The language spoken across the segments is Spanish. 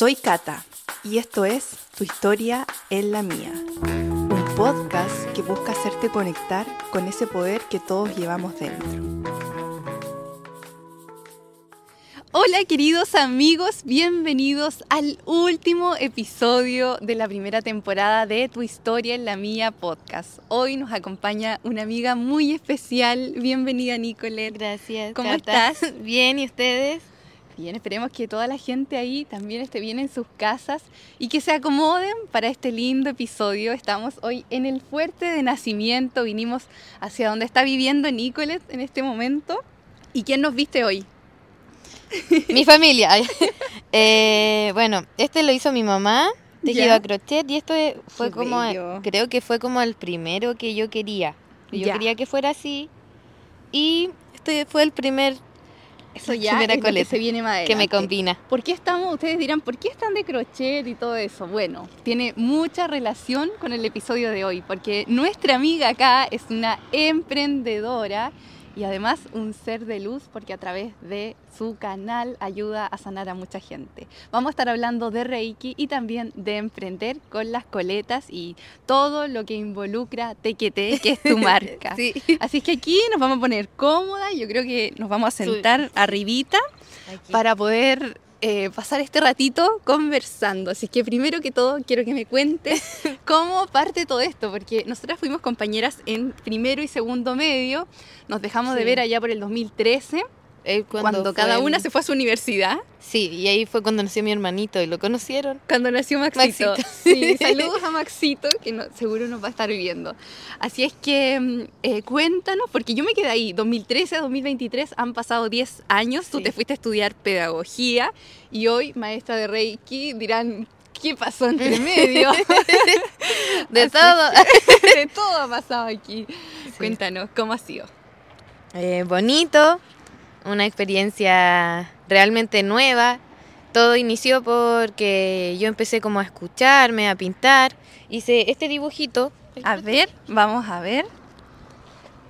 Soy Cata y esto es Tu historia en la mía. Un podcast que busca hacerte conectar con ese poder que todos llevamos dentro. Hola queridos amigos, bienvenidos al último episodio de la primera temporada de Tu historia en la mía podcast. Hoy nos acompaña una amiga muy especial. Bienvenida Nicolette. Gracias. ¿Cómo Cata. estás? Bien, ¿y ustedes? Bien, esperemos que toda la gente ahí también esté bien en sus casas y que se acomoden para este lindo episodio. Estamos hoy en el fuerte de nacimiento, vinimos hacia donde está viviendo Nicolette en este momento. ¿Y quién nos viste hoy? Mi familia. Eh, bueno, este lo hizo mi mamá, tejido a crochet, y esto es- fue Qué como, bello. creo que fue como el primero que yo quería. Yo quería que fuera así, y este fue el primer Eso ya Primera es lo que coleta se viene más que me combina. ¿Por qué estamos, ustedes dirán, ¿por qué están de crochet y todo eso? Bueno, tiene mucha relación con el episodio de hoy, porque nuestra amiga acá es una emprendedora y además un ser de luz, porque a través de su canal ayuda a sanar a mucha gente. Vamos a estar hablando de Reiki y también de emprender con las coletas y todo lo que involucra TQT, que es tu marca. Sí. Así que aquí nos vamos a poner cómodas, yo creo que nos vamos a sentar arribita Aquí. para poder eh, pasar este ratito conversando. Así que primero que todo quiero que me cuentes cómo parte todo esto, porque nosotras fuimos compañeras en primero y segundo medio, nos dejamos de ver allá por el 2013, Eh, cuando, cada el- una se fue a su universidad. Sí, y ahí fue cuando nació mi hermanito y lo conocieron. Cuando nació Maxito. Maxito. Sí, saludos a Maxito, que no- seguro nos va a estar viendo. Así es que mm, eh, cuéntanos, porque yo me quedé ahí, 2013 a 2023 han pasado 10 años, tú Sí. te fuiste a estudiar pedagogía y hoy, maestra de Reiki, dirán, ¿qué pasó entre medio? De Así todo. de todo ha pasado aquí. Cuéntanos, ¿cómo ha sido? Eh, bonito, una experiencia realmente nueva. Todo inició porque yo empecé como a escucharme, a pintar. Hice este dibujito. A ver, vamos a ver.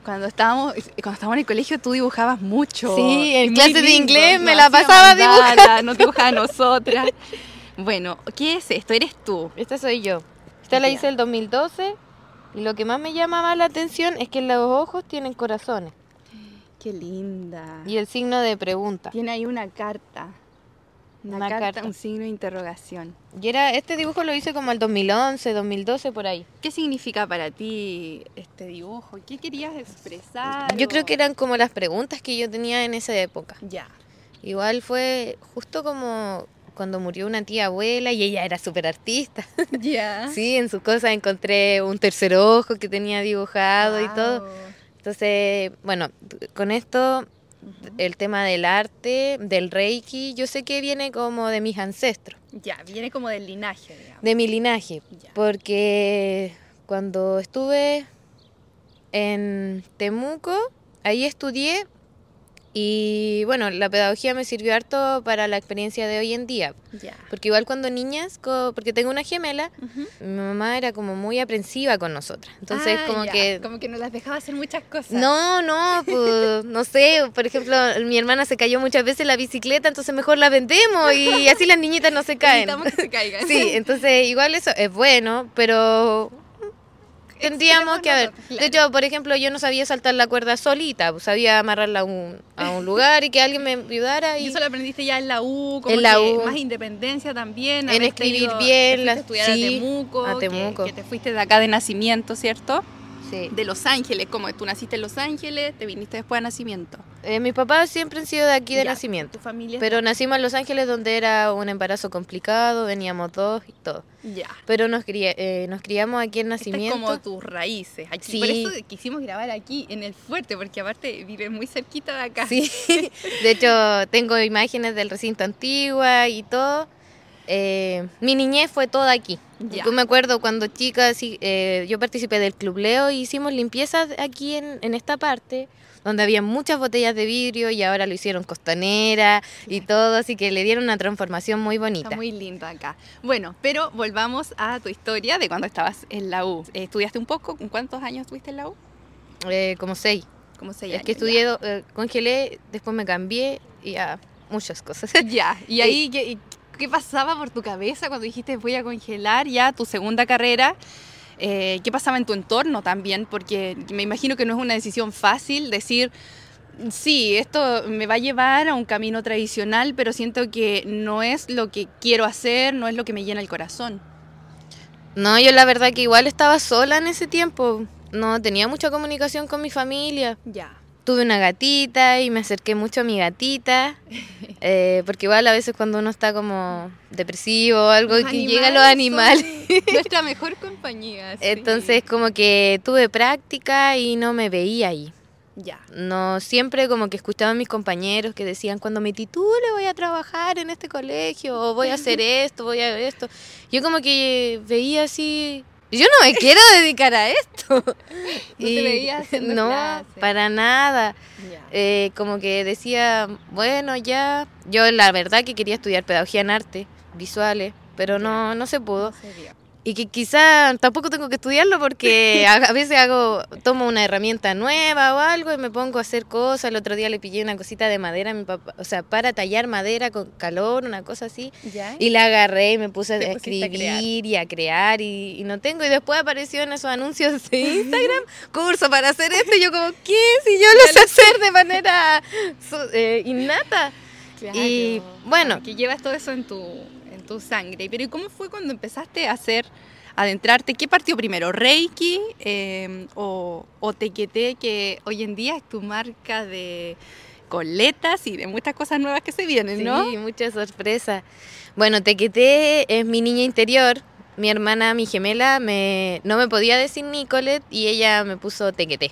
Cuando estábamos, cuando estábamos en el colegio tú dibujabas mucho. Sí, en Y muy clase de inglés me la pasaba mandala, Nos dibujaba a nosotras. Bueno, ¿qué es esto? ¿Eres tú? Esta soy yo. Esta la hice el 2012. Y lo que más me llamaba la atención es que los ojos tienen corazones. Qué linda. Y el signo de pregunta. Tiene ahí una carta. Una, Una carta, carta. un signo de interrogación. Y era, este dibujo lo hice como el 2011, 2012, por ahí. ¿Qué significa para ti este dibujo? ¿Qué querías expresar? Yo creo que eran como las preguntas que yo tenía en esa época. Ya. Igual fue justo como cuando murió una tía abuela y ella era súper artista. Ya. Sí, en sus cosas encontré un tercer ojo que tenía dibujado y todo. Entonces, bueno, con esto, el tema del arte, del reiki, yo sé que viene como de mis ancestros, Ya, viene como del linaje, digamos. de mi linaje, Ya. porque cuando estuve en Temuco, ahí estudié y bueno, la pedagogía me sirvió harto para la experiencia de hoy en día. Ya. Porque igual cuando niñas, porque tengo una gemela, mi mamá era como muy aprensiva con nosotras. Entonces Ah, como que... Como que no las dejaba hacer muchas cosas. No, no, pues no sé, por ejemplo, mi hermana se cayó muchas veces en la bicicleta, entonces mejor la vendemos y así las niñitas no se caen. Evitamos que se caigan. Sí, entonces igual eso es bueno, pero tendríamos que haber. De hecho, por ejemplo, yo no sabía saltar la cuerda solita, pues, sabía amarrarla a un, a un lugar y que alguien me ayudara Y y eso lo aprendiste ya en la U, como En la U. más independencia también. En escribir ido- bien, te estudiar sí, a Temuco, a que- Temuco. Que, te fuiste de acá de nacimiento, ¿cierto? sí. De Los Ángeles, como tú naciste en Los Ángeles, te viniste después de nacimiento. Eh, mis papás siempre han sido de aquí de Ya, nacimiento. Tu familia es Pero nacimos en Los Ángeles donde era un embarazo complicado, veníamos dos y todo. Ya. Pero nos, cría- eh, nos criamos aquí en Estas es nacimiento. como tus raíces. Aquí. Sí. Por eso quisimos grabar aquí, en el fuerte, porque aparte vives muy cerquita de acá. Sí, de hecho tengo imágenes del recinto antigua y todo. Eh, mi niñez fue toda aquí. Ya. Yo me acuerdo cuando chica, sí, eh, yo participé del Club Leo y hicimos limpiezas aquí en, en esta parte, donde había muchas botellas de vidrio y ahora lo hicieron costanera y todo, así que le dieron una transformación muy bonita. Está muy lindo acá. Bueno, pero volvamos a tu historia de cuando estabas en la U. Eh, ¿Estudiaste un poco? ¿En cuántos años estuviste en la U? Eh, como seis. ¿Cómo se Es que estudié, eh, congelé, después me cambié y a muchas cosas. Ya, y ahí, ¿qué, y ¿Qué pasaba por tu cabeza cuando dijiste voy a congelar ya tu segunda carrera? Eh, ¿Qué pasaba en tu entorno también? Porque me imagino que no es una decisión fácil decir, sí, esto me va a llevar a un camino tradicional, pero siento que no es lo que quiero hacer, no es lo que me llena el corazón. No, yo la verdad que igual estaba sola en ese tiempo. No tenía mucha comunicación con mi familia. Ya. Tuve una gatita y me acerqué mucho a mi gatita. eh, porque igual a veces cuando uno está como depresivo o algo, Los que llegan los animales. Nuestra mejor compañía. sí. Entonces como que tuve práctica y no me veía ahí. Ya. No, siempre como que escuchaba a mis compañeros que decían, cuando me titule voy a trabajar en este colegio, o voy a hacer esto, voy a esto. Yo como que veía así, yo no me quiero dedicar a esto. No te veías haciendo No, para nada. Eh, como que decía, bueno, ya. Yo la verdad que quería estudiar pedagogía en arte, visuales, pero no, no se pudo. No se dio. Y que quizá tampoco tengo que estudiarlo porque a, veces hago, tomo una herramienta nueva o algo y me pongo a hacer cosas. El otro día le pillé una cosita de madera a mi papá, o sea, para tallar madera con calor, una cosa así. ¿Ya? Y la agarré y me puse a escribir y a crear y, y no tengo. Y después apareció en esos anuncios de Instagram, curso para hacer esto. Y yo como, ¿qué? Si yo lo sé hacer de manera so- eh, innata. Y, bueno. Que llevas todo eso en tu, sangre. Pero ¿y cómo fue cuando empezaste a hacer, adentrarte? ¿Qué partió primero? ¿Reiki eh, o, o Tequete, que hoy en día es tu marca de coletas y de muchas cosas nuevas que se vienen, ¿no? Sí, mucha sorpresa. Bueno, Tequeté es mi niña interior. Mi hermana, mi gemela, me, no me podía decir Nicolet y ella me puso Tequeté.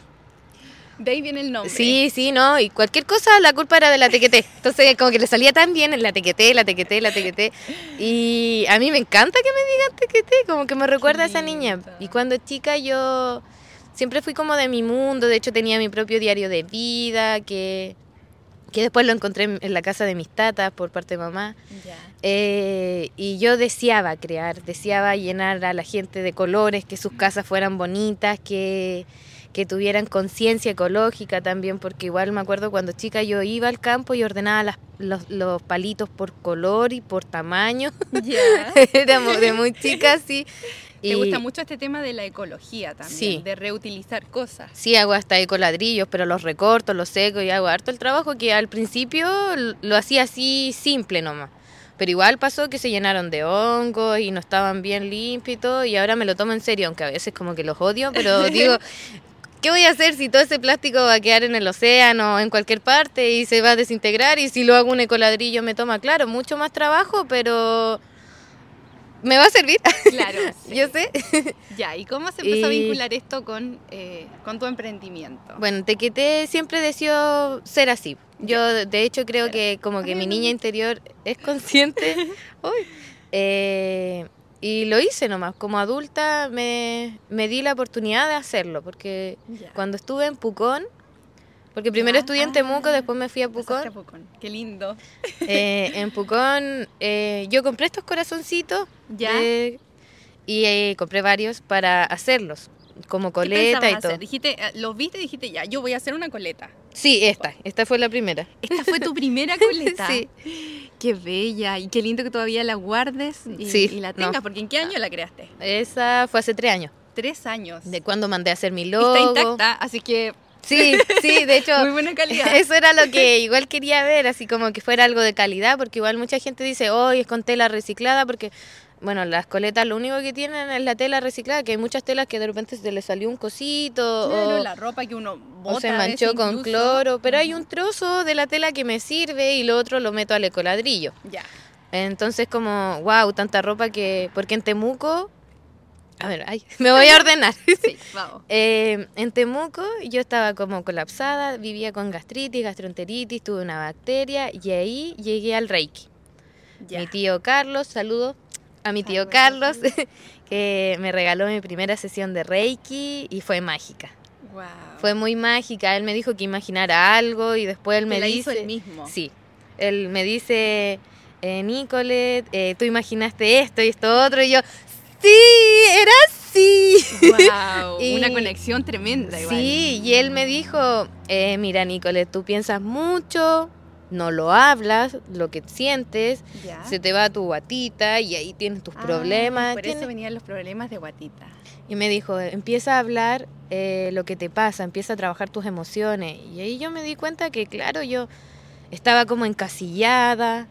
De ahí viene el nombre. Sí, sí, no, y cualquier cosa la culpa era de la Tequeté. Entonces, como que le salía tan bien la Tequeté, la Tequeté, la Tequeté. Y a mí me encanta que me digan Tequeté, como que me recuerda a esa niña. Y cuando chica yo siempre fui como de mi mundo, de hecho tenía mi propio diario de vida, que, que después lo encontré en la casa de mis tatas por parte de mamá. Eh, y yo deseaba crear, deseaba llenar a la gente de colores, que sus casas fueran bonitas, que, que tuvieran conciencia ecológica también, porque igual me acuerdo cuando chica yo iba al campo y ordenaba las- los, los palitos por color y por tamaño. De muy chica, sí. Y gusta mucho este tema de la ecología también, Sí. de reutilizar cosas. Sí, hago hasta ecoladrillos, pero los recorto, los seco y hago harto el trabajo que al principio lo hacía así simple nomás. Pero igual pasó que se llenaron de hongos y no estaban bien limpios y todo, y ahora me lo tomo en serio, aunque a veces como que los odio, pero digo, ¿qué voy a hacer si todo ese plástico va a quedar en el océano o en cualquier parte y se va a desintegrar? Y si lo hago un ecoladrillo me toma, claro, mucho más trabajo, pero me va a servir, Claro. sí. yo sé. Ya, ¿y cómo se empezó a vincular esto con, eh, con tu emprendimiento? Bueno, Tequeté siempre deseó ser así. Yo, de hecho, creo que como que mi niña interior es consciente. Uy. Eh, y lo hice nomás. Como adulta me, me di la oportunidad de hacerlo, porque cuando estuve en Pucón, porque primero Ya. estudié en Temuco, Ah. después me fui a Pucón. Qué lindo. Eh, en Pucón eh, yo compré estos corazoncitos Ya. de- y eh, compré varios para hacerlos, como ¿Qué coleta y todo. hacer? Dijiste, eh, los viste y dijiste, ya, yo voy a hacer una coleta. Sí, esta, esta fue la primera. Esta fue tu primera coleta. Sí. Qué bella y qué lindo que todavía la guardes y, Sí, y la no. tengas, porque ¿en qué año la creaste? Esa fue hace tres años. Tres años. De cuando mandé a hacer mi Y logo. Está intacta, así que Sí, sí, de hecho, muy buena calidad. eso era lo que igual quería ver, así como que fuera algo de calidad, porque igual mucha gente dice, hoy es con tela reciclada, porque, bueno, las coletas lo único que tienen es la tela reciclada, que hay muchas telas que de repente se le salió un cosito, Claro, o, la ropa que uno bota o se manchó con incluso. cloro, pero hay un trozo de la tela que me sirve y lo otro lo meto al ecoladrillo. Ya. Entonces como, wow, tanta ropa que, porque en Temuco, a ver, ay, me voy a ordenar. Sí, vamos. Eh, en Temuco yo estaba como colapsada, vivía con gastritis, gastroenteritis, tuve una bacteria y ahí llegué al Reiki. Ya. Mi tío Carlos, saludo a mi tío Saludos, Carlos, que me regaló mi primera sesión de Reiki y fue mágica. Wow. Fue muy mágica, él me dijo que imaginara algo y después él me la dice... hizo él mismo. Sí, él me dice, eh, Nicolet, eh, tú imaginaste esto y esto otro y yo, sí, era así. Wow, Y- una conexión tremenda igual. Sí, y él me dijo, eh, mira Nicolet, tú piensas mucho, no lo hablas, lo que sientes, Ya. se te va tu guatita y ahí tienes tus Ah, problemas. Por tienes- eso venían los problemas de guatita. Y me dijo, empieza a hablar eh, lo que te pasa, empieza a trabajar tus emociones. Y ahí yo me di cuenta que, claro, yo estaba como encasillada,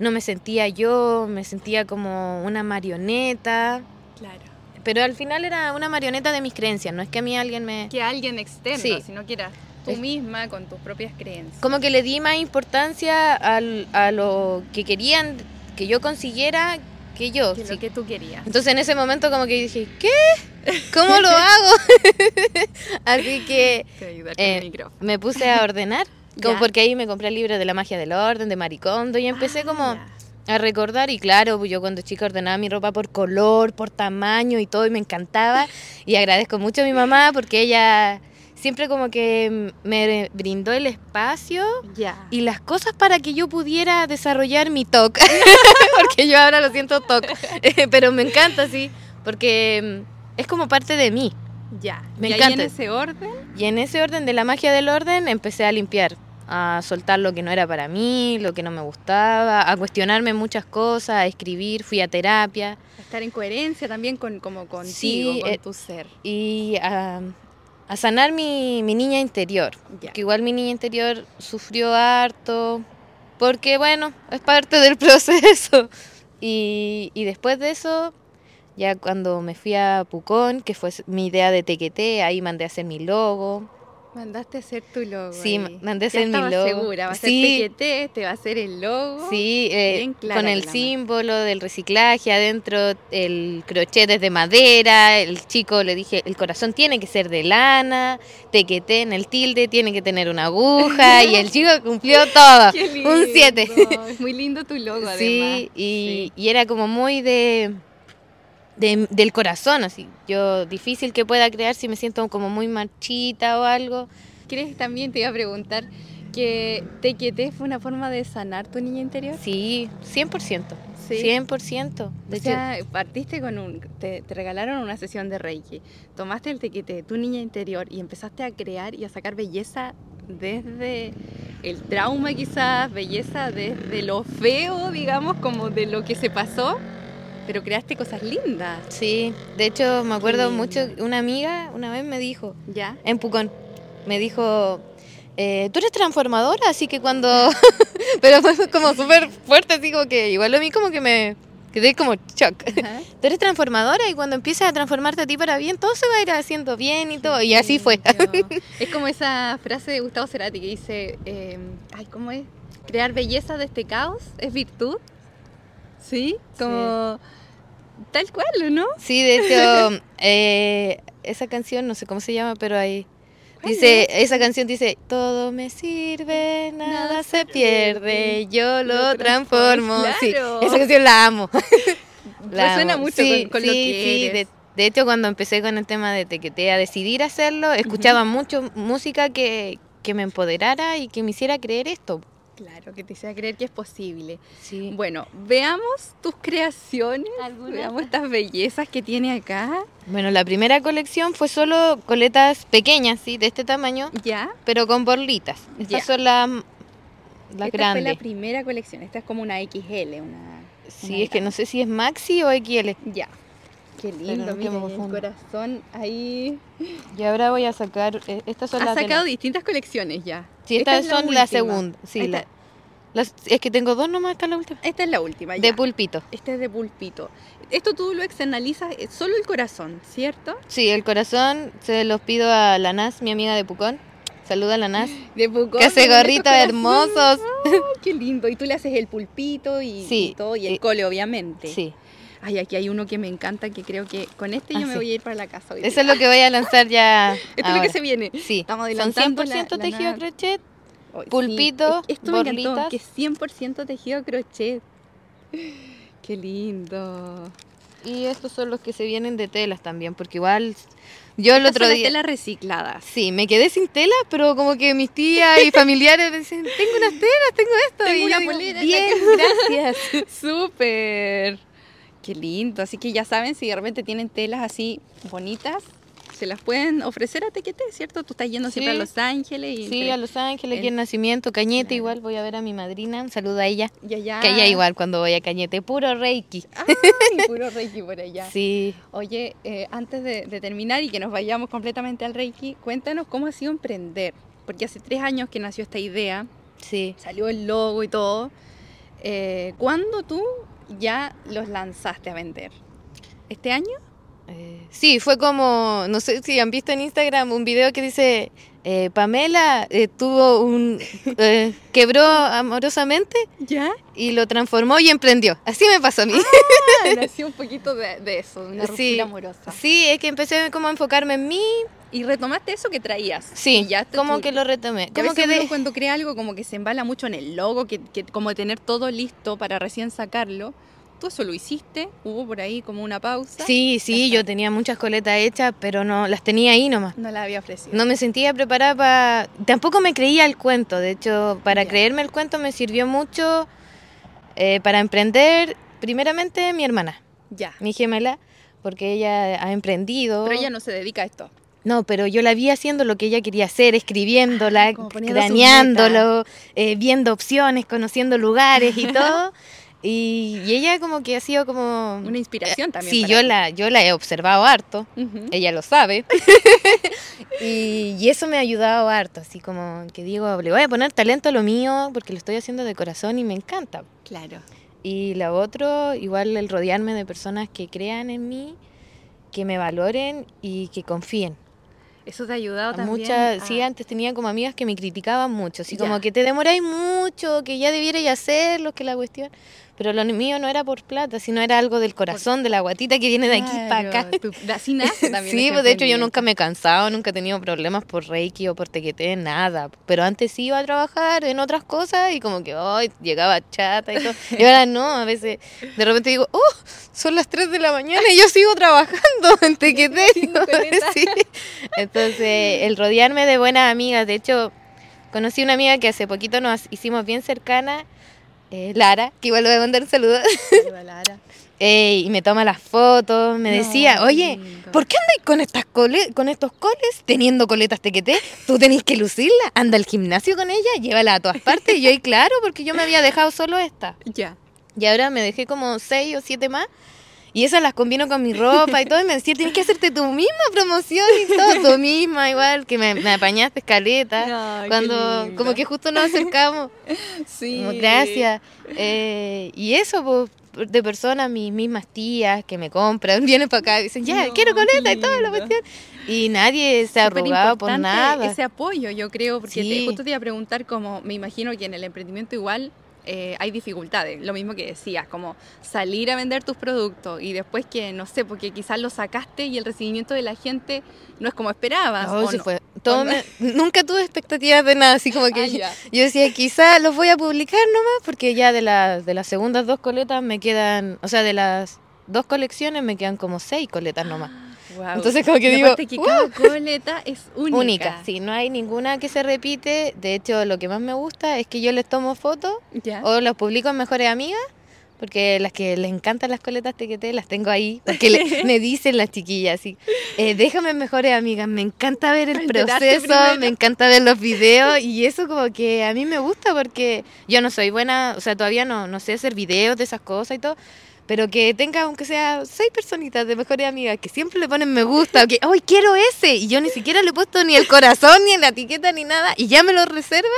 no me sentía yo, me sentía como una marioneta. Claro. Pero al final era una marioneta de mis creencias, no es que a mí alguien me... Que alguien externo, Sí. sino que eras tú misma con tus propias creencias. Como que le di más importancia al- a lo que querían que yo consiguiera que yo. Que sí. lo que tú querías. Entonces en ese momento como que dije, ¿qué? ¿Cómo lo hago? Así que eh, me puse a ordenar, como porque ahí me compré el libro de la magia del orden, de Maricondo, y empecé Ah, como ya. a recordar, y claro, yo cuando chica ordenaba mi ropa por color, por tamaño y todo, y me encantaba, y agradezco mucho a mi mamá porque ella siempre como que me brindó el espacio Ya. y las cosas para que yo pudiera desarrollar mi TOC, porque yo ahora lo siento TOC, pero me encanta, sí, porque mm, es como parte de mí. Ya. Me y encanta. en ese orden. Y en ese orden de la magia del orden empecé a limpiar, a soltar lo que no era para mí, lo que no me gustaba, a cuestionarme muchas cosas, a escribir, fui a terapia a Estar en coherencia también con como contigo, Sí, con eh, tu ser. y a, a sanar mi, mi niña interior. Que igual mi niña interior sufrió harto, porque bueno, es parte del proceso. Y, y después de eso, ya cuando me fui a Pucón, que fue mi idea de tequete, ahí mandé a hacer mi logo. Mandaste a hacer tu logo. Sí, ahí. mandé a hacer mi logo. segura, va a ser Sí. TQT, te va a hacer el logo. Sí, eh, con el símbolo del reciclaje adentro, el crochet es de madera, el chico le dije, el corazón tiene que ser de lana, tequete en el tilde tiene que tener una aguja y el chico cumplió todo, Qué lindo. un 7. Es muy lindo tu logo, además. Sí, y, y era como muy de, de- del corazón, así. Yo, difícil que pueda crear si me siento como muy marchita o algo. ¿Crees también, te iba a preguntar, que TQT fue una forma de sanar tu niña interior? Sí, 100%. Sí. 100%. De O hecho, sea, partiste con un. Te, te regalaron una sesión de Reiki, tomaste el tequete, tu niña interior, y empezaste a crear y a sacar belleza desde el trauma, quizás, belleza desde lo feo, digamos, como de lo que se pasó, pero creaste cosas lindas. Sí, de hecho me acuerdo mucho, una amiga una vez me dijo, ¿Ya? en Pucón, me dijo, eh, tú eres transformadora, así que cuando... Pero fue como súper fuerte, así como que igual a mí como que me quedé como shock. Ajá. Tú eres transformadora y cuando empiezas a transformarte a ti para bien, todo se va a ir haciendo bien y todo. Y así fue. Es como esa frase de Gustavo Cerati que dice, eh, ay, ¿cómo es? Crear belleza de este caos es virtud. ¿Sí? Como tal cual, ¿o ¿no? Sí, de hecho, eh, esa canción, no sé cómo se llama, pero ahí... ¿Cuál Dice, esa canción dice, todo me sirve, nada se pierde, yo lo lo transformo. transformo. Sí, Claro. esa canción la amo. La Resuena amo. mucho Sí, con, con lo que sí, eres. de, de hecho, cuando empecé con el tema de tequete a decidir hacerlo, escuchaba mucho música que, que me empoderara y que me hiciera creer esto. Claro, que te hiciera creer que es posible. Sí. Bueno, veamos tus creaciones, veamos estas bellezas que tiene acá. Bueno, la primera colección fue solo coletas pequeñas, sí, de este tamaño, Ya. pero con borlitas. Estas Ya. son las, las Esta grandes. fue la primera colección. Esta es como una XL, una. Sí, una es que no sé si es maxi o XL. Ya. Qué lindo, mira, el corazón ahí. Y ahora voy a sacar, eh, estas son Has las de sacado la- distintas colecciones ya. Sí, Esta estas es la son la última. segunda. Sí, Esta- la- las- es que tengo dos nomás, esta es la última. Esta es la última, ya. De pulpito. Este es de pulpito. Esto tú lo externalizas eh, solo el corazón, ¿cierto? Sí, el corazón se los pido a la Nas, mi amiga de Pucón. Saluda a la Nas, De Pucón. que hace gorritos hermosos. Ay, qué lindo. Y tú le haces el pulpito y, Sí, y todo, y el y- cole, obviamente. Sí, Ay, aquí hay uno que me encanta, que creo que con este Ah, yo me sí. voy a ir para la casa hoy eso es lo que voy a lanzar ya. Esto es lo que se viene. Sí, Estamos son adelantando 100% la- tejido crochet. Sí, Pulpito, es- Esto me encantó, borlitas. que es 100% tejido crochet. Qué lindo. Y estos son los que se vienen de telas también, porque igual yo el Estas otro son día... telas recicladas. Sí, me quedé sin tela, pero como que mis tías y familiares me dicen, tengo unas telas, tengo esto. Tengo y yo una digo, Bien, gracias. Súper. Qué lindo. Así que ya saben, si de repente tienen telas así bonitas, se las pueden ofrecer a Tequete, ¿cierto? Tú estás yendo siempre a. Los Ángeles y Sí, a Los Ángeles, aquí en- en Nacimiento, Cañete Claro. igual, voy a ver a mi madrina, un saludo a ella. y allá. Que ella igual cuando voy a Cañete, puro Reiki. Ay, puro Reiki por allá. Sí, Oye, eh, antes de, de terminar y que nos vayamos completamente al Reiki, cuéntanos cómo ha sido emprender. Porque hace tres años que nació esta idea, sí. salió el logo y todo. Eh, ¿Cuándo tú ya los lanzaste a vender? ¿Este año? Eh, sí, fue como, no sé si han visto en Instagram un video que dice, eh, Pamela eh, tuvo un, quebró amorosamente ¿Ya? y lo transformó y emprendió. Así me pasó a mí. Ah, nació un poquito de, de eso, una Sí. amorosa. Sí, es que empecé como a enfocarme en mí. Y retomaste eso que traías. Sí, ya como tú- que lo retomé. que a Como veces que uno de- cuando crea algo como que se embala mucho en el logo, que, que como tener todo listo para recién sacarlo. Tú eso lo hiciste, hubo por ahí como una pausa. Sí, sí, Ajá. yo tenía muchas coletas hechas, pero no las tenía ahí nomás. No la había ofrecido. No me sentía preparada para... Tampoco me creía el cuento, de hecho, para creerme el cuento me sirvió mucho eh, para emprender, primeramente mi hermana, Ya. mi gemela, porque ella ha emprendido. Pero ella no se dedica a esto. No, pero yo la vi haciendo lo que ella quería hacer, escribiéndola, craneándolo, eh, viendo opciones, conociendo lugares y todo. Y, y ella como que ha sido como... Una inspiración también. Sí, para yo ti. la, yo la he observado harto, ella lo sabe. y, y eso me ha ayudado harto, así como que digo, le voy a poner talento a lo mío porque lo estoy haciendo de corazón y me encanta. Claro. Y la otro, igual el rodearme de personas que crean en mí, que me valoren y que confíen. Eso te ha ayudado también. muchas, a- sí, antes tenía como amigas que me criticaban mucho, así Ya. como que te demoráis mucho, que ya debierais hacerlo, que la cuestión. Pero lo mío no era por plata, sino era algo del corazón, de la guatita que viene de aquí para acá. Tú- así nace también Sí, pues de hecho yo nunca me he cansado, nunca he tenido problemas por Reiki o por tequete, nada. Pero antes iba a trabajar en otras cosas y como que ay, llegaba chata y todo. Y ahora no, a veces de repente digo, oh, son las 3 de la mañana y yo sigo trabajando en tequete. Sí. Entonces, el rodearme de buenas amigas, de hecho, conocí una amiga que hace poquito nos hicimos bien cercana, eh, Lara, que igual le voy a mandar un saludo. Saluda, Lara. Y me toma las fotos, me No, decía, oye, lindo. ¿por qué andáis con estas cole con estos coles teniendo coletas tequete? Tú tenés que lucirla, anda al gimnasio con ella, llévala a todas partes. Y yo, y claro, porque yo me había dejado solo esta. Ya. Y ahora me dejé como seis o siete más. Y esas las combino con mi ropa y todo. Y me decía, tienes que hacerte tu misma promoción y todo, tú misma, igual, que me, me apañaste escaleta. Cuando, como que justo nos acercamos. Sí. Como, gracias. Eh, y eso, pues, de personas, mis mismas tías que me compran, vienen para acá y dicen, ya, No, quiero coleta y toda la cuestión. Y nadie se ha arrugado por nada. Ese apoyo, yo creo, porque te- Sí. justo te iba a preguntar, como me imagino que en el emprendimiento igual eh, hay dificultades, lo mismo que decías, como salir a vender tus productos y después que, no sé, porque quizás lo sacaste y el recibimiento de la gente no es como esperabas. No, ¿o sí no? fue- todo ¿O no? me- nunca tuve expectativas de nada, así como que Ah, yo, decía, quizás los voy a publicar nomás, porque ya de, las de las segundas dos coletas me quedan, o sea, de las dos colecciones me quedan como seis coletas nomás. Entonces como que Y digo, que cada coleta es única. Única, sí, no hay ninguna que se repite. De hecho, lo que más me gusta es que yo les tomo fotos o los publico en Mejores Amigas, porque las que les encantan las coletas tequete las tengo ahí, porque le- me dicen las chiquillas así, eh, déjame Mejores Amigas, me encanta ver el proceso, me encanta ver los videos y eso como que a mí me gusta porque yo no soy buena, o sea, todavía no, no sé hacer videos de esas cosas y todo. Pero que tenga, aunque sea seis personitas de mejores amigas que siempre le ponen me gusta, o que, ¡ay, quiero ese! Y yo ni siquiera le he puesto ni el corazón, ni en la etiqueta, ni nada, y ya me lo reservan.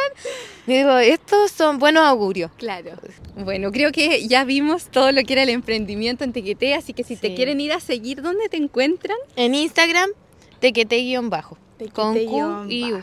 Y digo, estos son buenos augurios. Claro. Bueno, creo que ya vimos todo lo que era el emprendimiento en Tequete, así que si te quieren ir a seguir, ¿dónde te encuentran? En Instagram, tequete-bajo. Con Q y U.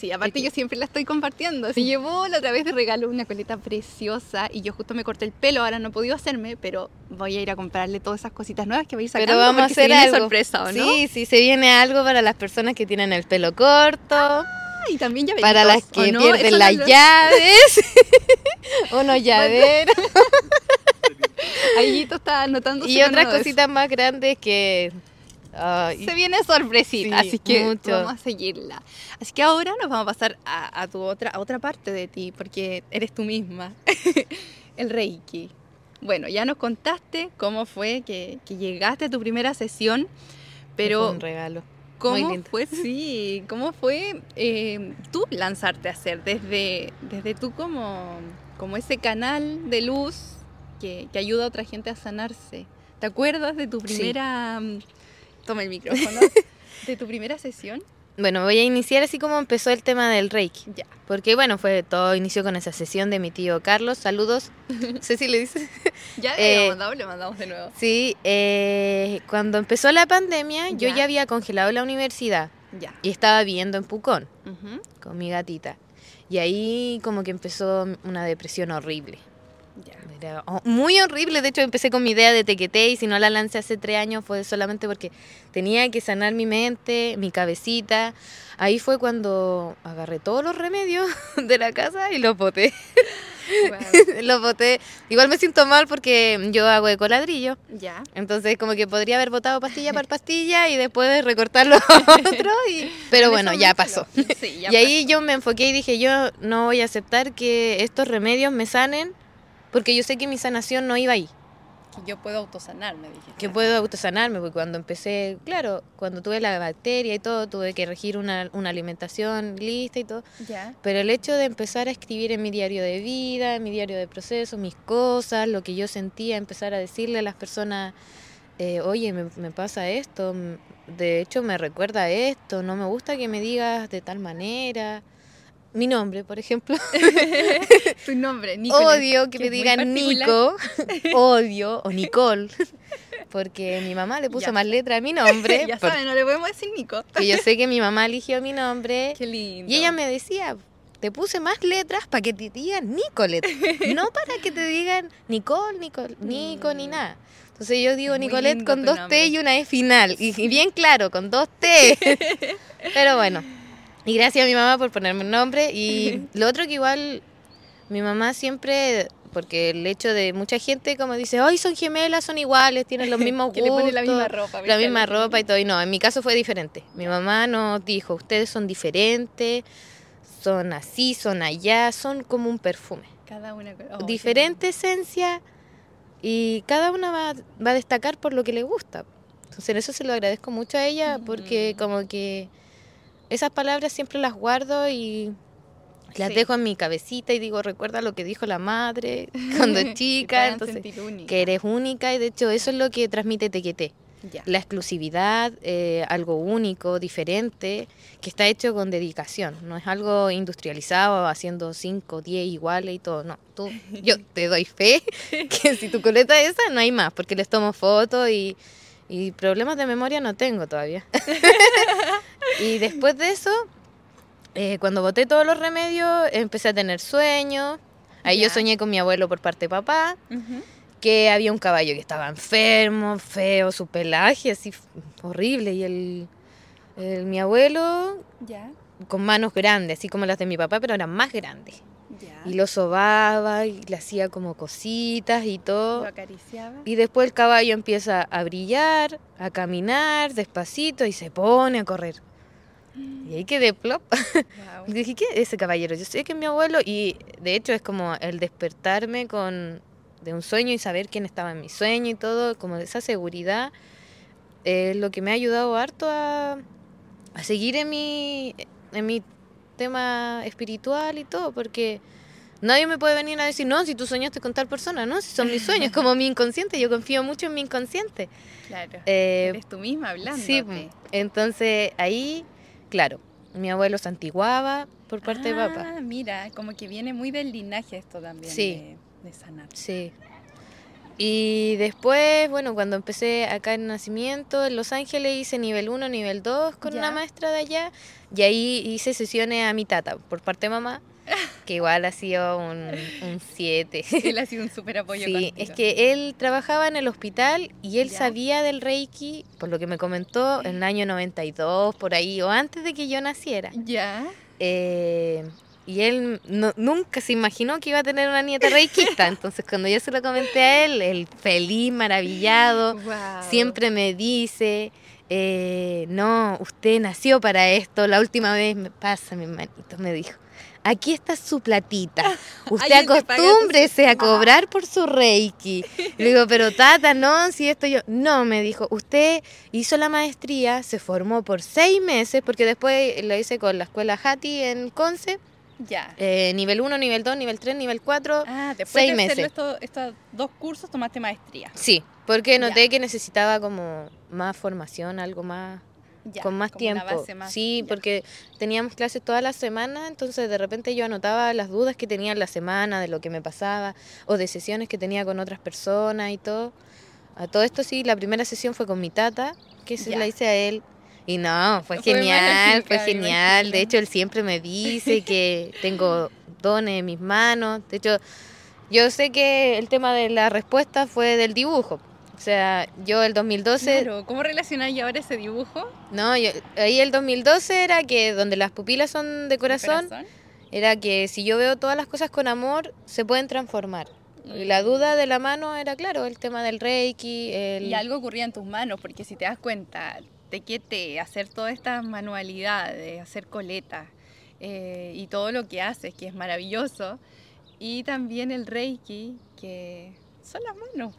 Sí, aparte yo siempre la estoy compartiendo. Se llevó la otra vez de regalo una coleta preciosa y yo justo me corté el pelo, ahora no he podido hacerme, pero voy a ir a comprarle todas esas cositas nuevas que voy a ir sacando Pero vamos a se hacer viene algo. sorpresa, ¿o no? Sí, sí, se viene algo para las personas que tienen el pelo corto, Ah, y también ya para las que pierden las llaves, unos llaveros Ahí está anotando y otras cositas más grandes que... Se viene sorpresita, Sí, así que mucho. vamos a seguirla. Así que ahora nos vamos a pasar a, a tu otra, a otra parte de ti, porque eres tú misma, el Reiki. Bueno, ya nos contaste cómo fue que, que llegaste a tu primera sesión, fue pero un regalo. ¿Cómo fue, sí, cómo fue eh, tú lanzarte a hacer desde, desde tú como, como ese canal de luz que, que ayuda a otra gente a sanarse? ¿Te acuerdas de tu Sí. primera... mm, Toma el micrófono. ¿De tu primera sesión? Bueno, voy a iniciar así como empezó el tema del Reiki. Ya. Porque bueno, fue todo inició con esa sesión de mi tío Carlos. Saludos. Ceci le dice. Ya Eh, le mandamos, le mandamos de nuevo. Sí, eh, cuando empezó la pandemia, yo Ya. había congelado la universidad Ya. y estaba viviendo en Pucón con mi gatita. Y ahí como que empezó una depresión horrible. Ya. Era ho- muy horrible, de hecho empecé con mi idea de tequete y si no la lancé hace tres años fue solamente porque tenía que sanar mi mente, mi cabecita. Ahí fue cuando agarré todos los remedios de la casa y los boté. Los boté. Igual me siento mal porque yo hago ecoladrillo. Ya. Entonces como que podría haber botado pastilla por pastilla y después recortar los otros. y- Pero bueno, ya pasó. Sí, ya Y ahí yo me enfoqué y dije, yo no voy a aceptar que estos remedios me sanen porque yo sé que mi sanación no iba ahí. Que yo puedo autosanarme, dije. Que puedo autosanarme, porque cuando empecé, claro, cuando tuve la bacteria y todo, tuve que regir una, una alimentación lista y todo. Ya. Pero el hecho de empezar a escribir en mi diario de vida, en mi diario de proceso, mis cosas, lo que yo sentía, empezar a decirle a las personas, eh, oye, me, me pasa esto, de hecho me recuerda a esto, no me gusta que me digas de tal manera. Mi nombre, por ejemplo. Tu nombre, Nicolás. Odio que que me digan. Nico, odio, o Nicole, porque mi mamá le puso Ya. más letra a mi nombre, ya saben, no le podemos decir Nico. que yo sé que mi mamá eligió mi nombre, Qué lindo. y ella me decía, te puse más letras para que te digan Nicolette, no para que te digan Nicole, Nicole, Nico, ni Mm. nada. Entonces yo digo lindo con dos nombre. T y una E final, y bien claro, con dos T. Pero bueno, y gracias a mi mamá por ponerme un nombre. Y lo otro que igual mi mamá siempre, porque el hecho de mucha gente como dice, hoy son gemelas, son iguales, tienen los mismos que le gustos. pone la misma ropa. La misma ropa y todo, y no, en mi caso fue diferente. Mi mamá nos dijo, ustedes son diferentes, son así, son allá, son como un perfume. Cada una. oh, Diferente esencia y cada una va, va a destacar por lo que le gusta. Entonces en eso se lo agradezco mucho a ella porque Ujú. como que esas palabras siempre las guardo y las Sí. dejo en mi cabecita y digo, recuerda lo que dijo la madre cuando chica, entonces que eres única y de hecho eso es lo que transmite Tequete Ya. la exclusividad, eh, algo único, diferente, que está hecho con dedicación. No es algo industrializado, haciendo 5, 10 iguales y todo. No, tú, yo te doy fe que si tu coleta es esa, no hay más, porque les tomo fotos y, y problemas de memoria no tengo todavía. y después de eso, eh, cuando boté todos los remedios, empecé a tener sueños. Ahí yo soñé con mi abuelo por parte de papá que había un caballo que estaba enfermo, feo, su pelaje así horrible y el, el- mi abuelo con manos grandes, así como las de mi papá, pero eran más grandes. Ya. Y lo sobaba y le hacía como cositas y Lo todo. acariciaba. Y después el caballo empieza a brillar, a caminar despacito y se pone a correr. Y ahí quedé plop. Y dije, ¿qué es ese caballero? Yo sé que es mi abuelo y de hecho es como el despertarme con de un sueño y saber quién estaba en mi sueño y todo, como esa seguridad, es lo que me ha ayudado harto a, a seguir en mi, en mi tema espiritual y todo, porque nadie me puede venir a decir, no, si tú soñaste con tal persona, no, si son mis sueños, como mi inconsciente, yo confío mucho en mi inconsciente. Claro. Eh, Eres tú misma hablando. Sí, entonces ahí, claro, mi abuelo santiguaba por parte de papá. Ah, mira, como que viene muy del linaje esto también. Sí. De, de sanar. Sí. Y después, bueno, cuando empecé acá en Nacimiento, en Los Ángeles, hice nivel 1, nivel 2 con Ya. una maestra de allá. Y ahí hice sesiones a mi tata, por parte de mamá, que igual ha sido un 7. Él ha sido un súper apoyo Sí, contigo. es que él trabajaba en el hospital y él Ya. sabía del Reiki, por lo que me comentó, en el año 92, por ahí, o antes de que yo naciera. Ya. Eh, y él no- nunca se imaginó que iba a tener una nieta reikista. Entonces, cuando yo se lo comenté a él, él feliz, maravillado, siempre me dice: eh, No, usted nació para esto. La última vez me pasa, mi hermanito, me dijo. aquí está su platita. Usted acostúmbrese a cobrar por su reiki. Le digo, pero tata, no, si esto yo... No, me dijo, usted hizo la maestría, se formó por seis meses, porque después lo hice con la escuela Hati en Conce, Ya. eh, nivel 1, nivel 2, nivel 3, nivel 4. Ah, después seis de meses. esto- estos dos cursos tomaste maestría. Sí, porque noté Ya. que necesitaba como más formación, algo más Ya, con más tiempo. base más- sí, ya. porque teníamos clases toda la semana, entonces de repente yo anotaba las dudas que tenía en la semana de lo que me pasaba o de sesiones que tenía con otras personas y todo. A todo esto sí, la primera sesión fue con mi tata, que se Ya. la hice a él. Y no, fue, Fue genial, fue genial. De hecho, él siempre me dice que tengo dones en mis manos. De hecho, yo sé que el tema de la respuesta fue del dibujo. O sea, yo el 2012 Claro, ¿cómo relacionáis ahora ese dibujo? no, yo, ahí el 2012 era que donde las pupilas son de de corazón, era que si yo veo todas las cosas con amor, se pueden transformar. Y la duda de la mano era, claro, el tema del reiki, el... Y algo ocurría en tus manos, porque si te das cuenta de que te hacer todas estas manualidades, hacer coletas eh, y todo lo que haces, que es maravilloso, y también el reiki, que son las manos.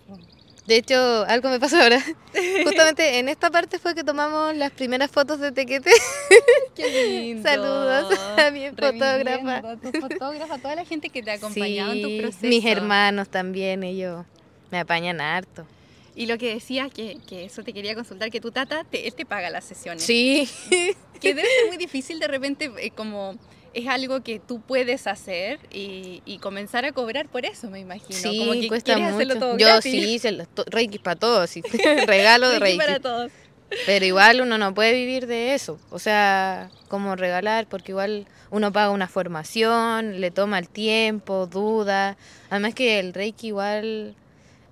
De hecho, algo me pasó ahora. Justamente en esta parte fue que tomamos las primeras fotos de Tequete. Qué lindo. Saludos a mi fotógrafa. Reviviendo, Tu fotógrafa, toda la gente que te ha acompañado en tu proceso. mis hermanos también, ellos me apañan harto. Y lo que decías, que, que eso te quería consultar, que tu tata, te- él te paga las sesiones. Sí, Que debe ser muy difícil de repente, eh, como es algo que tú puedes hacer y, y comenzar a cobrar por eso, me imagino. sí, como que cuesta hacerlo mucho. todo Yo gratis. sí, se los to- reiki para todos, sí. regalo de Reiki reiki. para todos. Pero igual uno no puede vivir de eso. O sea, como regalar, porque igual uno paga una formación, le toma el tiempo, duda. Además que el Reiki igual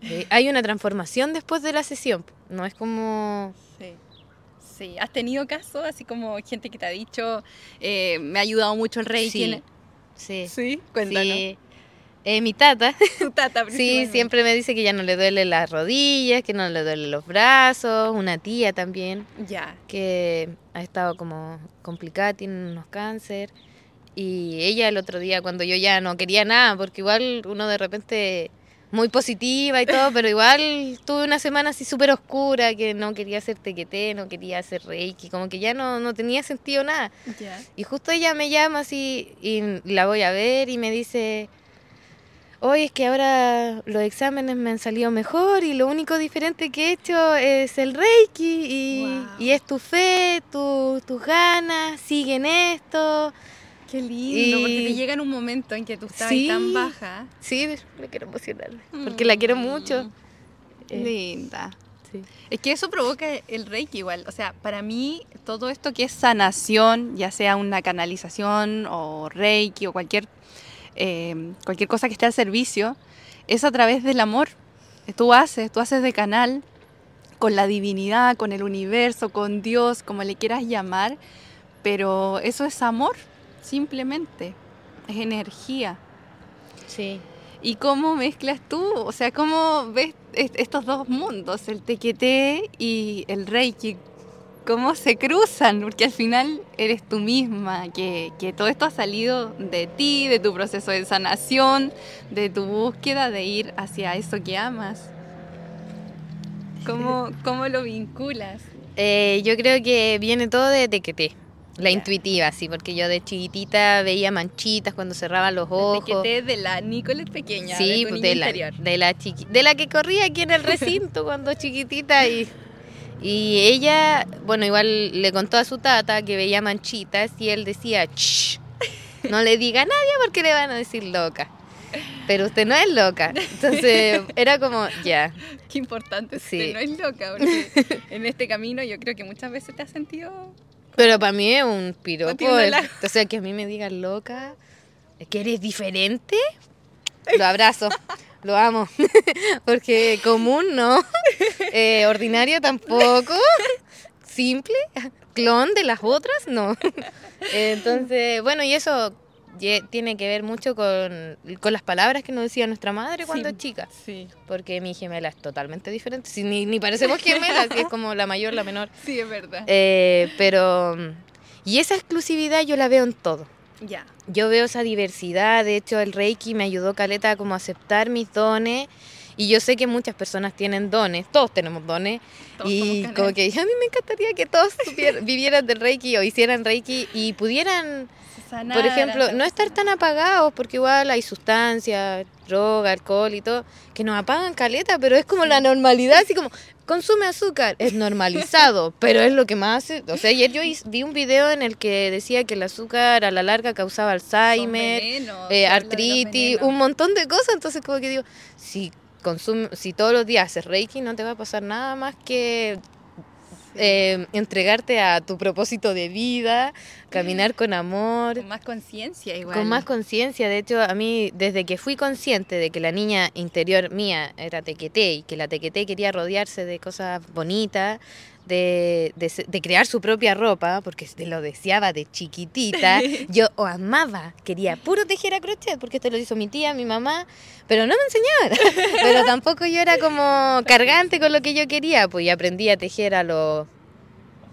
eh, hay una transformación después de la sesión. No es como... Sí. Sí, ¿has tenido casos así como gente que te ha dicho, eh, me ha ayudado mucho el Reiki? Sí, sí. sí, cuéntanos. sí. Eh, mi tata, Tu tata, sí, siempre me dice que ya no le duele las rodillas, que no le duelen los brazos. Una tía también. Ya. que ha estado como complicada, tiene unos cáncer. Y ella el otro día, cuando yo ya no quería nada, porque igual uno de repente muy positiva y todo, pero igual tuve una semana así súper oscura, que no quería hacer tequeté, no quería hacer reiki, como que ya no, no tenía sentido nada. Y justo ella me llama así y la voy a ver y me dice, oye, es que ahora los exámenes me han salido mejor y lo único diferente que he hecho es el Reiki y, Wow. y es tu fe, tu- tus ganas, siguen esto. Qué lindo, porque te Y- llega en un momento en que tú estás Sí. tan baja. Sí, me quiero emocionar, porque la quiero Mm. mucho. Eh, Linda. sí. Es que eso provoca el reiki igual. O sea, para mí todo esto que es sanación, ya sea una canalización o reiki o cualquier, eh, cualquier cosa que esté al servicio, es a través del amor. Tú haces, tú haces de canal con la divinidad, con el universo, con Dios, como le quieras llamar, pero eso es amor, simplemente. Es energía. Sí. ¿Y cómo mezclas tú? O sea, ¿cómo ves est- estos dos mundos, el tequeté y el reiki? ¿Cómo se cruzan? Porque al final eres tú misma, que, que todo esto ha salido de ti, de tu proceso de sanación, de tu búsqueda de ir hacia eso que amas. ¿Cómo, cómo lo vinculas? Eh, yo creo que viene todo de tequeté. La intuitiva, sí, porque yo de chiquitita veía manchitas cuando cerraba los ojos. tequeté de la Nicolette pequeña, Sí, de tu pues, de la, interior. de la chiqui- de la que corría aquí en el recinto cuando chiquitita y, y ella, bueno, igual le contó a su tata que veía manchitas y él decía, "Shh, no le diga a nadie porque le van a decir loca. Pero usted no es loca. Entonces era como, ya, Qué importante, Sí. usted no es loca, porque en este camino yo creo que muchas veces te has sentido... Pero para mí es un piropo. el- O sea, que a mí me digan loca, que eres diferente, lo abrazo, lo amo. Porque común no, Eh, ordinario tampoco, simple, clon de las otras no. Entonces, bueno, y eso tiene que ver mucho con, con las palabras que nos decía nuestra madre cuando Sí. chica. Sí. Porque mi gemela es totalmente diferente. Si ni, ni parecemos gemelas, es como la mayor, la menor. Sí, es verdad. Eh, pero. Y esa exclusividad yo la veo en todo. Ya. yo veo esa diversidad, de hecho el Reiki me ayudó Caleta como a aceptar mis dones y yo sé que muchas personas tienen dones, todos tenemos dones Todos y como que a mí me encantaría que todos vivieran del Reiki o hicieran Reiki y pudieran, Sanar, por ejemplo, no estar tan apagados porque igual hay sustancias, droga, alcohol y todo que nos apagan Caleta, pero es como la normalidad, así como consume azúcar, es normalizado, pero es lo que más hace, o sea, ayer yo vi un video en el que decía que el azúcar a la larga causaba Alzheimer, venenos, eh, artritis, un montón de cosas. Entonces, como que digo, si consume, si todos los días haces Reiki, no te va a pasar nada más que. Eh, entregarte a tu propósito de vida, caminar con amor. Con más conciencia igual. Con más conciencia, de hecho, a mí, desde que fui consciente de que la niña interior mía era tequeté y que la tequeté quería rodearse de cosas bonitas, de, de, se- de crear su propia ropa, porque lo deseaba de chiquitita, yo o amaba, quería puro tejer a crochet, porque esto lo hizo mi tía, mi mamá, pero no me enseñaban. pero tampoco yo era como cargante con lo que yo quería, pues y aprendí a tejer a los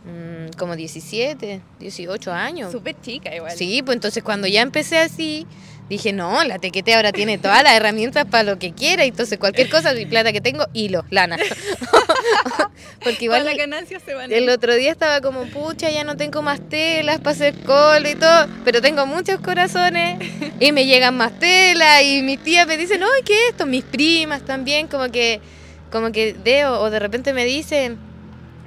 mm, como 17, 18 años. Súper chica igual. Sí, pues entonces cuando ya empecé así, dije, no, la tequete ahora tiene todas las herramientas para lo que quiera, entonces cualquier cosa, mi plata que tengo, hilo, lana. Porque igual Todas las ganancias se van el otro día estaba como, pucha, ya no tengo más telas para hacer colo y todo, pero tengo muchos corazones y me llegan más telas y mis tías me dicen, ay, ¿qué es esto? Mis primas también, como que, como que veo o de repente me dicen,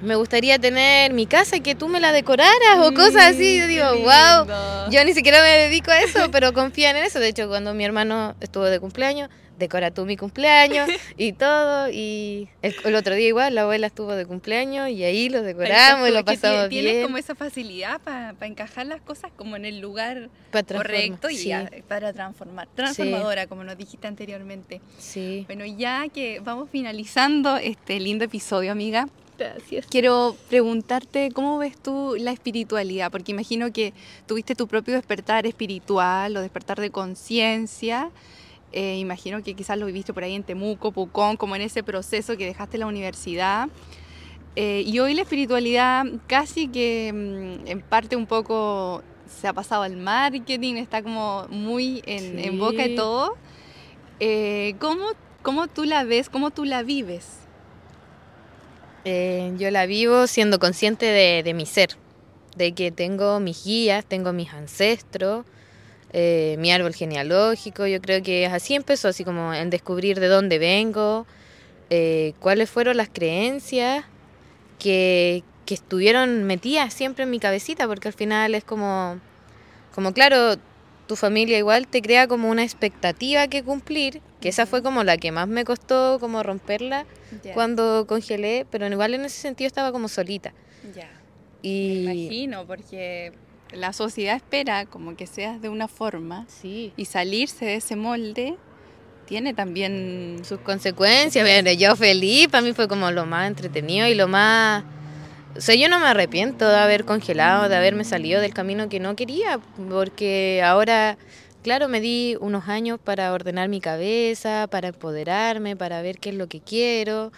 me gustaría tener mi casa y que tú me la decoraras o cosas así. Yo Mm, digo, qué wow. Yo ni siquiera me dedico a eso, pero confían en eso. De hecho, cuando mi hermano estuvo de cumpleaños, decora tú mi cumpleaños y todo. Y el, el otro día igual, la abuela estuvo de cumpleaños y ahí lo decoramos y lo pasamos Tienes bien. como esa facilidad para encajar las cosas como en el lugar correcto y sí, ya, para transformar. Transformadora, como nos dijiste anteriormente. sí. Bueno, ya que vamos finalizando este lindo episodio, amiga, Gracias. quiero preguntarte cómo ves tú la espiritualidad, porque imagino que tuviste tu propio despertar espiritual o despertar de conciencia. Eh, imagino que quizás lo viviste por ahí en Temuco, Pucón, como en ese proceso que dejaste la universidad. Eh, y hoy la espiritualidad casi que mm, en parte un poco se ha pasado al marketing, está como muy en, en boca de Sí. todo. Eh, ¿cómo, ¿Cómo tú la ves? ¿Cómo tú la vives? Eh, yo la vivo siendo consciente de, mi ser, de que tengo mis guías, tengo mis ancestros, eh, mi árbol genealógico. Yo creo que así empezó, así como en descubrir de dónde vengo, eh, cuáles fueron las creencias que, que estuvieron metidas siempre en mi cabecita, porque al final es como, como claro, tu familia igual te crea como una expectativa que cumplir, que esa fue como la que más me costó como romperla cuando congelé, pero igual en ese sentido estaba como solita. ya. Y Imagino, porque la sociedad espera como que seas de una forma sí, y salirse de ese molde tiene también... sus consecuencias, bueno, yo feliz, para mí fue como lo más entretenido y lo más... O sea, yo no me arrepiento de haber congelado, de haberme salido del camino que no quería, porque ahora, claro, me di unos años para ordenar mi cabeza, para empoderarme, para ver qué es lo que quiero.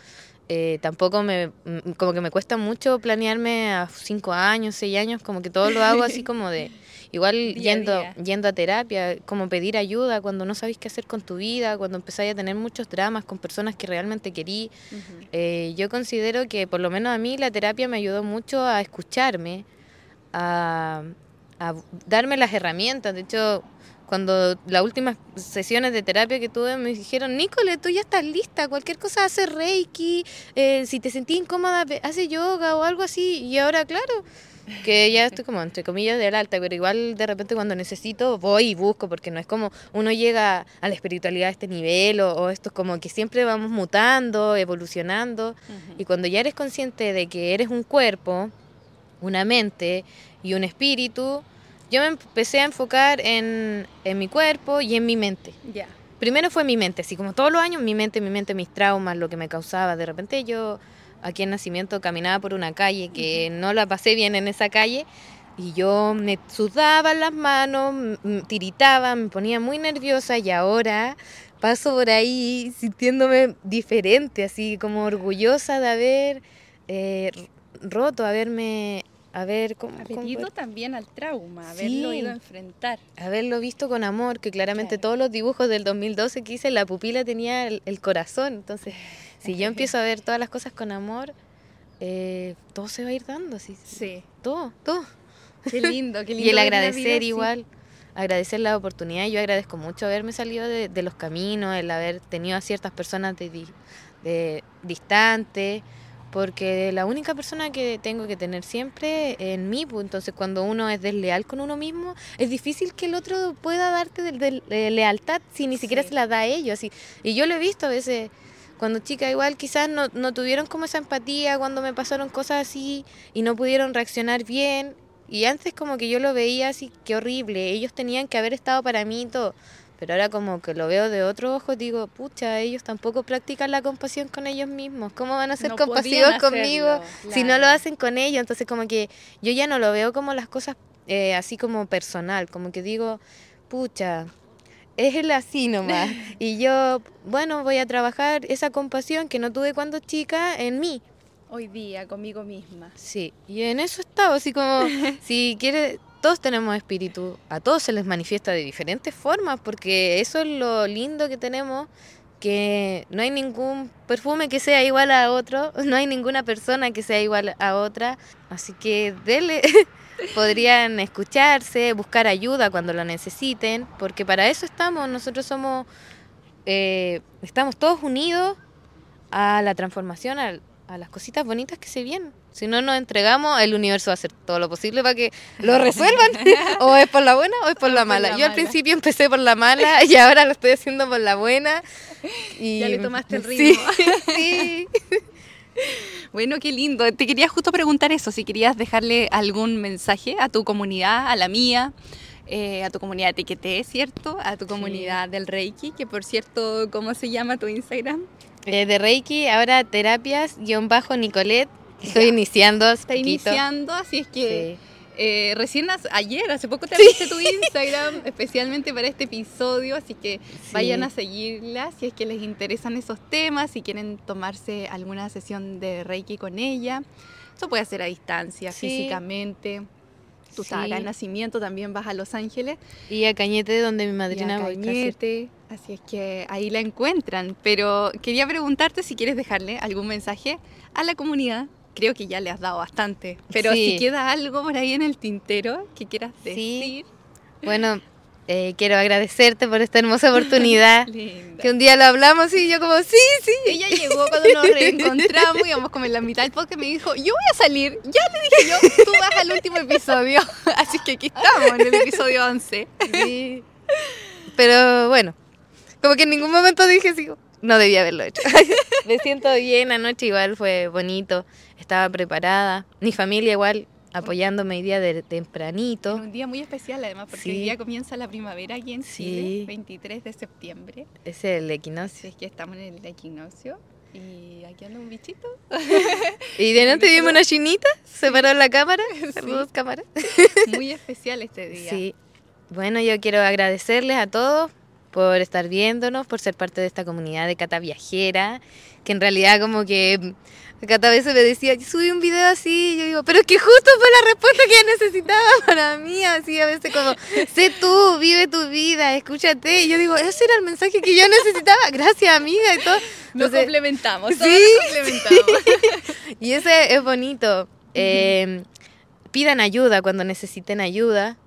Eh, tampoco me, mm, como que me cuesta mucho planearme a cinco años, seis años, como que todo lo hago así como de, igual Día a yendo, día. yendo a terapia, como pedir ayuda cuando no sabéis qué hacer con tu vida, cuando empezáis a tener muchos dramas con personas que realmente querí. Eh, yo considero que por lo menos a mí la terapia me ayudó mucho a escucharme, a, a darme las herramientas. De hecho, cuando las últimas sesiones de terapia que tuve me dijeron, Nicole, tú ya estás lista, cualquier cosa hace reiki, eh, si te sentís incómoda, hace yoga o algo así. Y ahora, claro, que ya estoy como entre comillas del alta, pero igual de repente cuando necesito voy y busco, porque no es como uno llega a la espiritualidad a este nivel o, o esto es como que siempre vamos mutando, evolucionando. Y cuando ya eres consciente de que eres un cuerpo, una mente y un espíritu, yo me empecé a enfocar en, en mi cuerpo y en mi mente. Ya. Primero fue mi mente, así como todos los años, mi mente, mi mente, mis traumas, lo que me causaba. De repente yo aquí en Nacimiento caminaba por una calle que no la pasé bien en esa calle y yo me sudaba las manos, tiritaba, me ponía muy nerviosa y ahora paso por ahí sintiéndome diferente, así como orgullosa de haber eh, roto, haberme Apetito poder- también al trauma, haberlo Sí. ido a enfrentar. haberlo visto con amor, que claramente Claro. todos los dibujos del 2012 que hice, la pupila tenía el, el corazón. Entonces, si yo empiezo a ver todas las cosas con amor, eh, todo se va a ir dando, así, Sí. todo, todo. Qué lindo, qué lindo. Y el vida agradecer igual, agradecer la oportunidad. Yo agradezco mucho haberme salido de, de los caminos, el haber tenido a ciertas personas de, de distante, porque la única persona que tengo que tener siempre en mí, pues, entonces cuando uno es desleal con uno mismo, es difícil que el otro pueda darte del- del- de lealtad si ni siquiera Sí. se la da a ellos. así. Y yo lo he visto a veces cuando chica igual quizás no, no tuvieron como esa empatía cuando me pasaron cosas así y no pudieron reaccionar bien. Y antes como que yo lo veía así, qué horrible, ellos tenían que haber estado para mí y todo. Pero ahora como que lo veo de otro ojo, digo, pucha, ellos tampoco practican la compasión con ellos mismos. ¿Cómo van a ser No compasivos conmigo si no lo hacen con ellos? Entonces como que yo ya no lo veo como las cosas eh, así como personal, como que digo, pucha, es el así nomás. y yo, bueno, voy a trabajar esa compasión que no tuve cuando chica en mí. Hoy día, conmigo misma. Sí, y en eso estaba, así como, si quiere, todos tenemos espíritu, a todos se les manifiesta de diferentes formas, porque eso es lo lindo que tenemos, que no hay ningún perfume que sea igual a otro, no hay ninguna persona que sea igual a otra, así que dele, podrían escucharse, buscar ayuda cuando lo necesiten, porque para eso estamos, nosotros somos, eh, estamos todos unidos a la transformación, al- a, las cositas bonitas que se vienen. Si no nos entregamos, el universo va a hacer todo lo posible para que lo resuelvan. o es por la buena o es por la por mala. la Yo al principio empecé por la mala y ahora lo estoy haciendo por la buena. Y Ya le tomaste el Sí, ritmo. sí. Bueno, qué lindo. Te quería justo preguntar eso, si querías dejarle algún mensaje a tu comunidad, a la mía, eh, a tu comunidad de TQT, ¿cierto? A tu comunidad del Reiki, que por cierto, ¿cómo se llama tu Instagram? Eh, de Reiki, ahora terapias, guion bajo Nicolet. Estoy iniciando. Está iniciando, así es que eh, recién as- ayer, hace poco te abriste tu Instagram, especialmente para este episodio, así que vayan a seguirla si es que les interesan esos temas, si quieren tomarse alguna sesión de Reiki con ella. Eso puede ser a distancia, Sí. físicamente. Tú estás acá en Sí. nacimiento, también vas a Los Ángeles. Y a Cañete, donde mi y madrina a casi. Cañete, así es que ahí la encuentran. Pero quería preguntarte si quieres dejarle algún mensaje a la comunidad. Creo que ya le has dado bastante, pero Sí. si queda algo por ahí en el tintero que quieras Sí. decir. Bueno, eh, quiero agradecerte por esta hermosa oportunidad. Que un día lo hablamos y yo como, sí, sí. Ella llegó cuando nos reencontramos, íbamos como en la mitad del podcast, me dijo, yo voy a salir. Ya le dije yo, tú vas al último episodio. Así que aquí estamos, en el episodio 11. Sí. Pero bueno, como que en ningún momento dije así, no debía haberlo hecho. Me siento bien, anoche igual fue bonito, estaba preparada, mi familia igual apoyándome hoy día de En tempranito. un día muy especial además, porque Sí. hoy día comienza la primavera aquí en Chile, Sí. 23 de septiembre. Es el equinoccio. es que estamos en el equinoccio. Y aquí anda un bichito. Y de noche vimos una chinita, se paró en la cámara, saludos cámara. Muy especial este día. Sí. Bueno, yo quiero agradecerles a todos por estar viéndonos, por ser parte de esta comunidad de Cata Viajera, que en realidad como que mm, Cata a veces me decía, "Yo subí un video así, y yo digo, pero es que justo fue la respuesta que necesitaba para mí, así a veces como, sé tú, vive tu vida, escúchate, y yo digo, ese era el mensaje que yo necesitaba, gracias amiga, y todo. Nos Entonces, complementamos. Sí, nos complementamos. y ese es bonito. Eh, pidan ayuda cuando necesiten ayuda.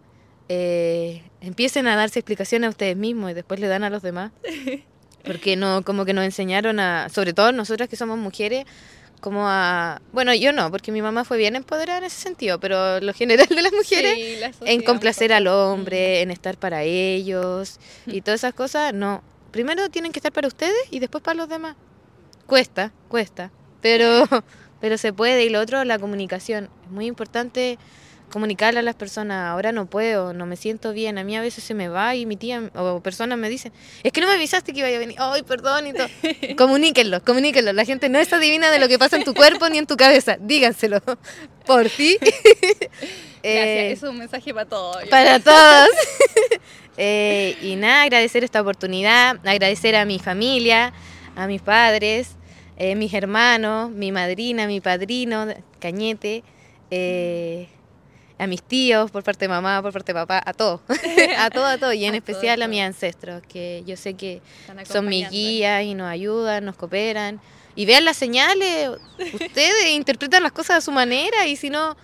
Eh, empiecen a darse explicaciones a ustedes mismos y después le dan a los demás. Porque no, como que nos enseñaron a, sobre todo nosotras que somos mujeres, como a, bueno, yo no, porque mi mamá fue bien empoderada en ese sentido, pero lo general de las mujeres, Sí, la en complacer al hombre, en estar para ellos y todas esas cosas, no. Primero tienen que estar para ustedes y después para los demás. Cuesta, cuesta, pero, pero se puede. Y lo otro, la comunicación. Es muy importante comunicarle a las personas. Ahora no puedo, no me siento bien. A mí a veces se me va y mi tía o personas me dicen, es que no me avisaste que iba a venir. Ay, perdón y todo. comuníquenlo, comuníquenlo. La gente no es adivina de lo que pasa en tu cuerpo ni en tu cabeza. Díganselo. Por ti. Gracias, Eh, eso es un mensaje para todos. para todos. Eh, y nada, agradecer esta oportunidad, agradecer a mi familia, a mis padres, eh, mis hermanos, mi madrina, mi padrino, Cañete, eh, a mis tíos por parte de mamá, por parte de papá, a todo, a todo, a todo, y en A especial todo, a mis ancestros, que yo sé que son mis guías y nos ayudan, nos cooperan. Y vean las señales, ustedes interpretan las cosas a su manera y si no,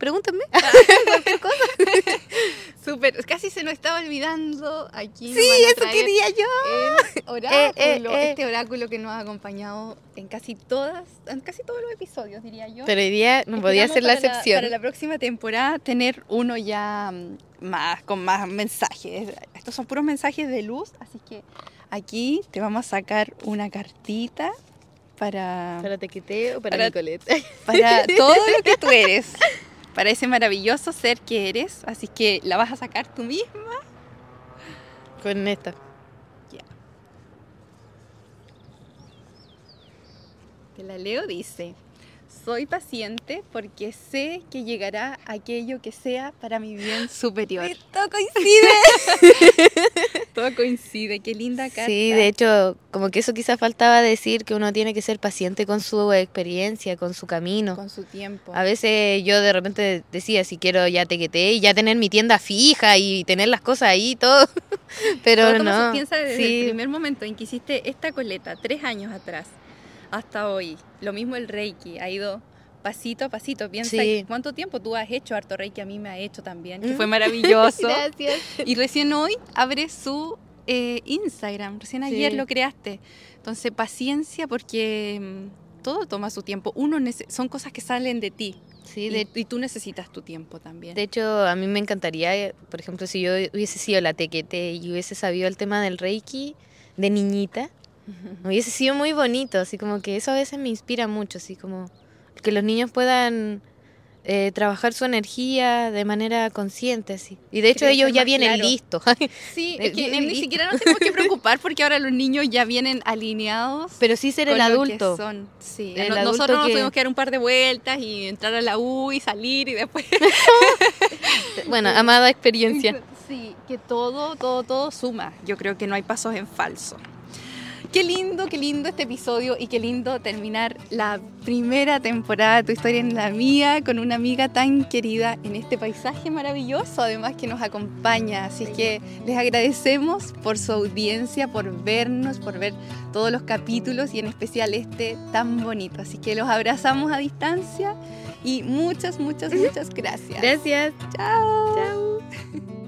pregúntenme. Súper, casi se nos estaba olvidando aquí. Sí, eso quería yo. El oráculo, eh, eh. este oráculo que nos ha acompañado en casi todas, en casi todos los episodios, diría yo. Pero hoy día no podía ser la excepción. para la próxima temporada tener uno ya mm, más, con más mensajes. Estos son puros mensajes de luz, así que aquí te vamos a sacar una cartita para, Para Tequeteo, para, Para- Nicolette. para todo lo que tú eres, para ese maravilloso ser que eres. Así que la vas a sacar tú misma. Con esta. Te la leo, dice. Soy paciente porque sé que llegará aquello que sea para mi bien superior. Todo coincide. Todo coincide, qué linda carta. Sí, de hecho, como que eso quizás faltaba decir que uno tiene que ser paciente con su experiencia, con su camino. con su tiempo. A veces yo de repente decía, si quiero ya tequete y ya tener mi tienda fija y tener las cosas ahí todo. Pero Todo como se no. piensa desde sí, el primer momento en que hiciste esta coleta, tres años atrás, hasta hoy. Lo mismo el Reiki, ha ido pasito a pasito. Piensa Sí. cuánto tiempo tú has hecho harto Reiki, a mí me ha hecho también, que Mm. fue maravilloso. Gracias. y recién hoy abre su eh, Instagram, recién ayer Sí. lo creaste. Entonces, paciencia porque mm, todo toma su tiempo. Uno son cosas que salen de ti. Sí, y, de, y tú necesitas tu tiempo también. de hecho, a mí me encantaría, por ejemplo, si yo hubiese sido la tequete y hubiese sabido el tema del Reiki de niñita, hubiese sido muy bonito, así como que eso a veces me inspira mucho, así como que los niños puedan eh, trabajar su energía de manera consciente, así. Y de hecho Quería ellos ya vienen claro. listos. Sí, es que ni listos. siquiera nos tenemos que preocupar porque ahora los niños ya vienen alineados. Pero sí ser el adulto. son. Sí, El no- adulto nosotros nos que- tuvimos que dar un par de vueltas y entrar a la U y salir y después. Bueno, amada experiencia. Sí, que todo, todo, todo suma. Yo creo que no hay pasos en falso. Qué lindo, qué lindo este episodio y qué lindo terminar la primera temporada de Tu historia en la mía con una amiga tan querida en este paisaje maravilloso, además que nos acompaña. Así que les agradecemos por su audiencia, por vernos, por ver todos los capítulos y en especial este tan bonito. Así que los abrazamos a distancia y muchas, muchas, muchas gracias. Gracias. Chao. Chao.